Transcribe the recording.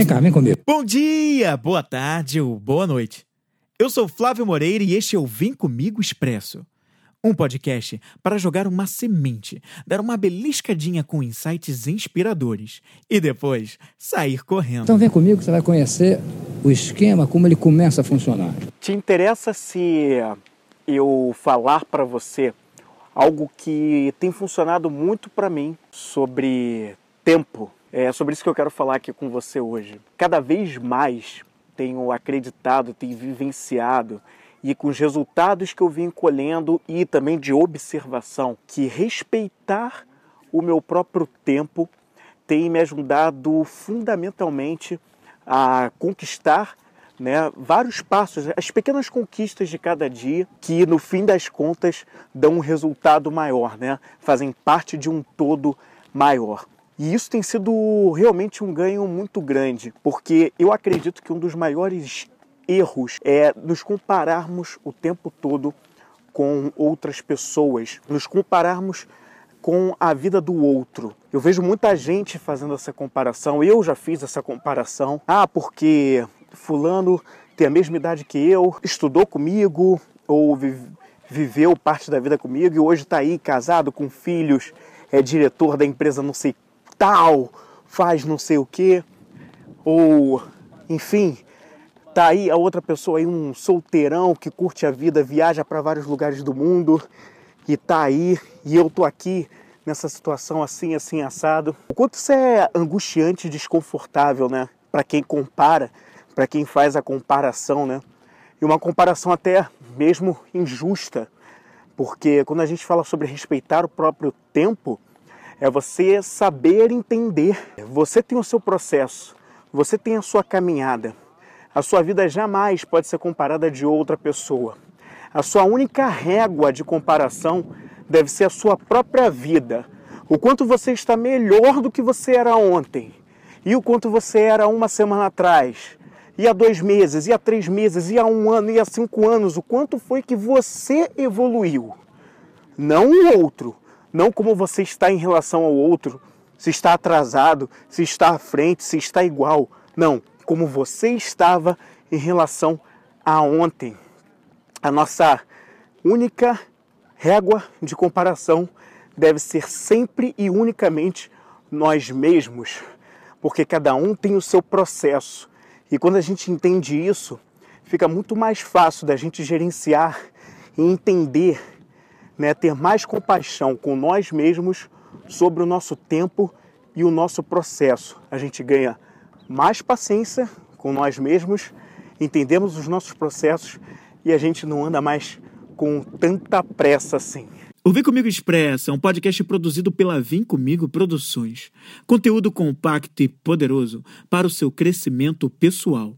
Vem cá, vem comigo. Bom dia, boa tarde ou boa noite. Eu sou Flávio Moreira e este é o Vem Comigo Expresso. Um podcast para jogar uma semente, dar uma beliscadinha com insights inspiradores e depois sair correndo. Então vem comigo que você vai conhecer o esquema, como ele começa a funcionar. Te interessa se eu falar para você algo que tem funcionado muito para mim sobre tempo? É sobre isso que eu quero falar aqui com você hoje. Cada vez mais tenho acreditado, tenho vivenciado e com os resultados que eu vim colhendo e também de observação, que respeitar o meu próprio tempo tem me ajudado fundamentalmente a conquistar né, vários passos, as pequenas conquistas de cada dia que no fim das contas dão um resultado maior, né, fazem parte de um todo maior. E isso tem sido realmente um ganho muito grande, porque eu acredito que um dos maiores erros é nos compararmos o tempo todo com outras pessoas, nos compararmos com a vida do outro. Eu vejo muita gente fazendo essa comparação, eu já fiz essa comparação. Ah, porque fulano tem a mesma idade que eu, estudou comigo ou viveu parte da vida comigo e hoje está aí casado com filhos, é diretor da empresa não sei tal, faz não sei o que, ou enfim, tá aí a outra pessoa aí, um solteirão que curte a vida, viaja para vários lugares do mundo e tá aí e eu tô aqui nessa situação assim, assim, assado. O quanto isso é angustiante e desconfortável, né? Para quem compara, para quem faz a comparação, né? E uma comparação até mesmo injusta, porque quando a gente fala sobre respeitar o próprio tempo, é você saber entender. Você tem o seu processo, você tem a sua caminhada. A sua vida jamais pode ser comparada de outra pessoa. A sua única régua de comparação deve ser a sua própria vida. O quanto você está melhor do que você era ontem e o quanto você era uma semana atrás, e há dois meses, e há três meses, e há um ano, e há cinco anos, o quanto foi que você evoluiu. Não o outro, não como você está em relação ao outro, se está atrasado, se está à frente, se está igual. Não, como você estava em relação a ontem. A nossa única régua de comparação deve ser sempre e unicamente nós mesmos, porque cada um tem o seu processo. E quando a gente entende isso, fica muito mais fácil da gente gerenciar e entender né, ter mais compaixão com nós mesmos sobre o nosso tempo e o nosso processo. A gente ganha mais paciência com nós mesmos, entendemos os nossos processos e a gente não anda mais com tanta pressa assim. O Vem Comigo Expressa é um podcast produzido pela Vem Comigo Produções. Conteúdo compacto e poderoso para o seu crescimento pessoal.